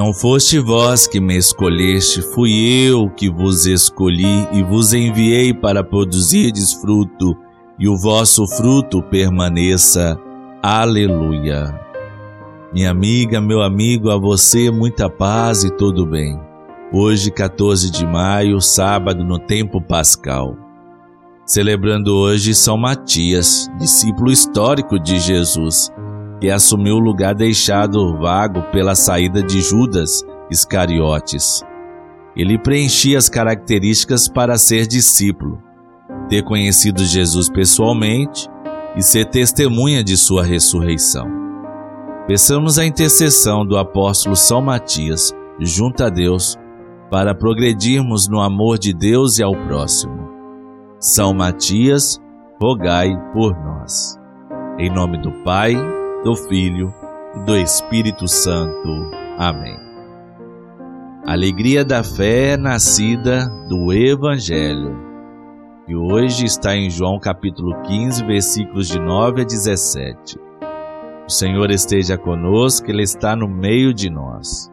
Não foste vós que me escolheste, fui eu que vos escolhi e vos enviei para produzirdes fruto, e o vosso fruto permaneça. Aleluia. Minha amiga, meu amigo, a você muita paz e todo bem. Hoje, 14 de maio, sábado no tempo pascal. Celebrando hoje São Matias, discípulo histórico de Jesus que assumiu o lugar deixado vago pela saída de Judas Iscariotes. Ele preenchia as características para ser discípulo, ter conhecido Jesus pessoalmente e ser testemunha de sua ressurreição. Peçamos a intercessão do apóstolo São Matias junto a Deus para progredirmos no amor de Deus e ao próximo. São Matias, rogai por nós. Em nome do Pai, do Filho e do Espírito Santo. Amém. Alegria da fé nascida do Evangelho. E hoje está em João capítulo 15, versículos de 9 a 17. O Senhor esteja conosco, Ele está no meio de nós.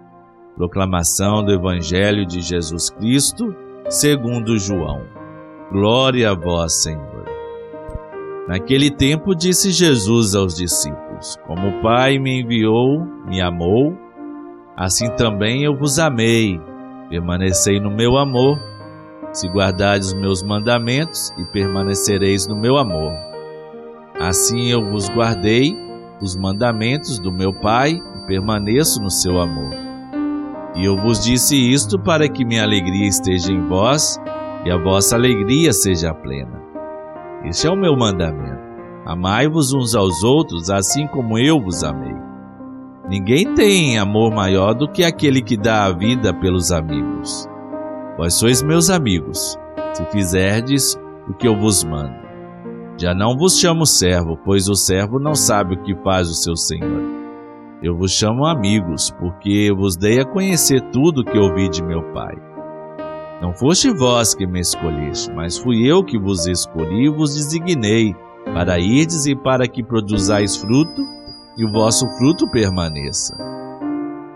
Proclamação do Evangelho de Jesus Cristo, segundo João. Glória a vós, Senhor. Naquele tempo disse Jesus aos discípulos: como o Pai me enviou, me amou, assim também eu vos amei. Permanecei no meu amor. Se guardardes os meus mandamentos, e permanecereis no meu amor. Assim eu vos guardei os mandamentos do meu Pai e permaneço no seu amor. E eu vos disse isto para que minha alegria esteja em vós e a vossa alegria seja plena. Este é o meu mandamento Amai-vos uns aos outros, assim como eu vos amei. Ninguém tem amor maior do que aquele que dá a vida pelos amigos. Vós sois meus amigos, se fizerdes o que eu vos mando. Já não vos chamo servo, pois o servo não sabe o que faz o seu senhor. Eu vos chamo amigos, porque vos dei a conhecer tudo o que ouvi de meu Pai. Não foste vós que me escolheste, mas fui eu que vos escolhi e vos designei para irdes e para que produzais fruto, e o vosso fruto permaneça.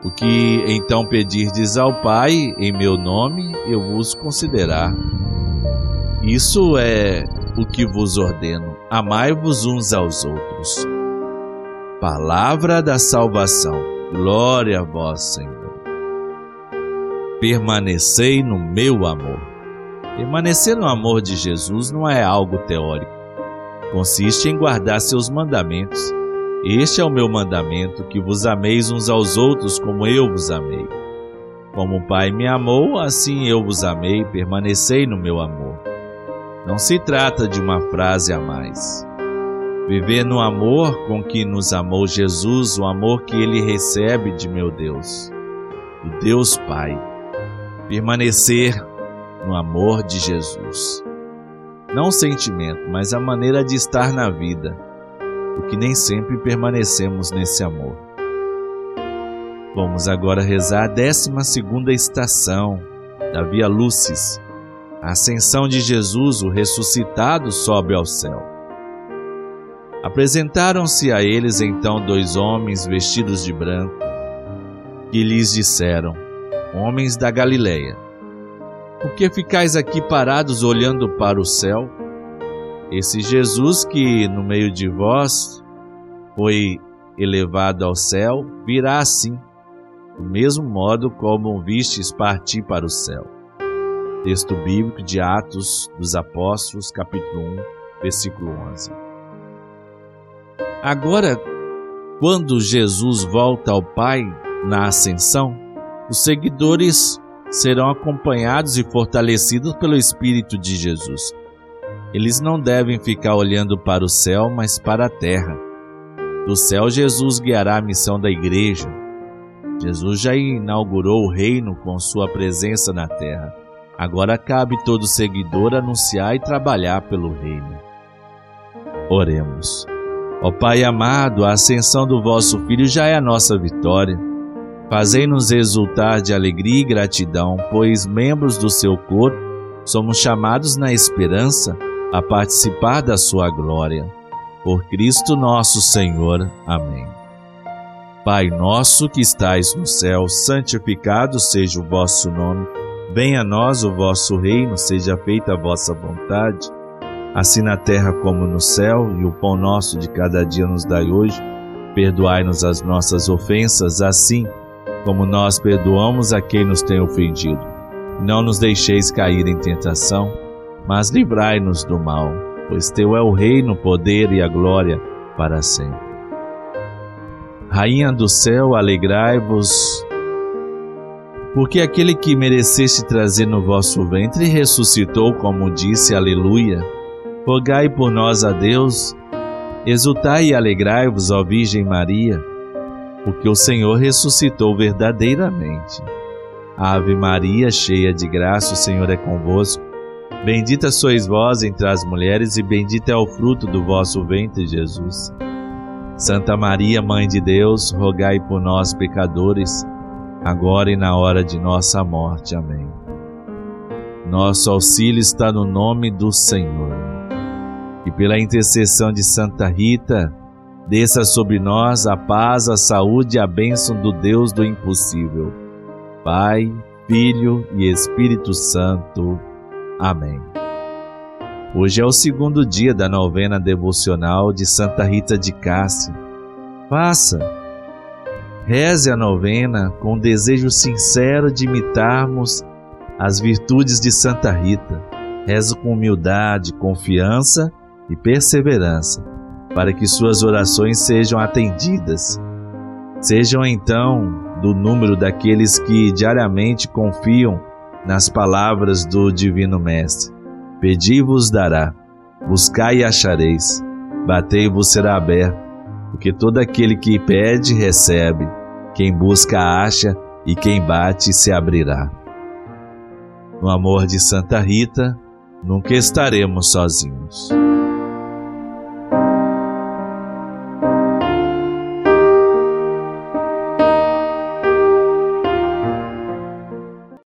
O que então pedirdes ao Pai em meu nome, eu vos considerar. Isso é o que vos ordeno: amai-vos uns aos outros. Palavra da salvação. Glória a vós, Senhor. Permanecei no meu amor. Permanecer no amor de Jesus não é algo teórico consiste em guardar seus mandamentos. Este é o meu mandamento, que vos ameis uns aos outros como eu vos amei. Como o Pai me amou, assim eu vos amei, permanecei no meu amor. Não se trata de uma frase a mais. Viver no amor com que nos amou Jesus, o amor que ele recebe de meu Deus, do Deus Pai. Permanecer no amor de Jesus não o sentimento, mas a maneira de estar na vida, porque nem sempre permanecemos nesse amor. Vamos agora rezar a 12 estação da Via Lucis, a ascensão de Jesus, o ressuscitado, sobe ao céu. Apresentaram-se a eles então dois homens vestidos de branco, que lhes disseram: Homens da Galileia, por que ficais aqui parados olhando para o céu? Esse Jesus que no meio de vós foi elevado ao céu, virá assim, do mesmo modo como vistes partir para o céu. Texto bíblico de Atos dos Apóstolos, capítulo 1, versículo 11. Agora, quando Jesus volta ao Pai na ascensão, os seguidores serão acompanhados e fortalecidos pelo Espírito de Jesus. Eles não devem ficar olhando para o céu, mas para a terra. Do céu, Jesus guiará a missão da igreja. Jesus já inaugurou o reino com sua presença na terra. Agora cabe todo seguidor anunciar e trabalhar pelo reino. Oremos. Ó Pai amado, a ascensão do vosso Filho já é a nossa vitória. Fazei-nos exultar de alegria e gratidão, pois, membros do seu corpo, somos chamados na esperança a participar da sua glória. Por Cristo nosso Senhor. Amém. Pai nosso que estais no céu, santificado seja o vosso nome. Venha a nós o vosso reino, seja feita a vossa vontade, assim na terra como no céu, e o pão nosso de cada dia nos dai hoje. Perdoai-nos as nossas ofensas, assim como nós perdoamos a quem nos tem ofendido. Não nos deixeis cair em tentação, mas livrai-nos do mal, pois teu é o reino, o poder e a glória para sempre. Rainha do céu, alegrai-vos, porque aquele que mereceste trazer no vosso ventre ressuscitou, como disse, aleluia. Rogai por nós a Deus, exultai e alegrai-vos, ó Virgem Maria, porque o Senhor ressuscitou verdadeiramente. Ave Maria, cheia de graça, o Senhor é convosco. Bendita sois vós entre as mulheres, e bendito é o fruto do vosso ventre, Jesus. Santa Maria, Mãe de Deus, rogai por nós, pecadores, agora e na hora de nossa morte. Amém. Nosso auxílio está no nome do Senhor. E pela intercessão de Santa Rita, desça sobre nós a paz, a saúde e a bênção do Deus do impossível. Pai, Filho e Espírito Santo. Amém. Hoje é o segundo dia da novena devocional de Santa Rita de Cássia. Faça, reze a novena com o desejo sincero de imitarmos as virtudes de Santa Rita. Rezo com humildade, confiança e perseverança, para que suas orações sejam atendidas. Sejam então do número daqueles que diariamente confiam nas palavras do Divino Mestre Pedi-vos dará, buscai e achareis, batei-vos será aberto, porque todo aquele que pede recebe, quem busca acha e quem bate se abrirá. No amor de Santa Rita, nunca estaremos sozinhos.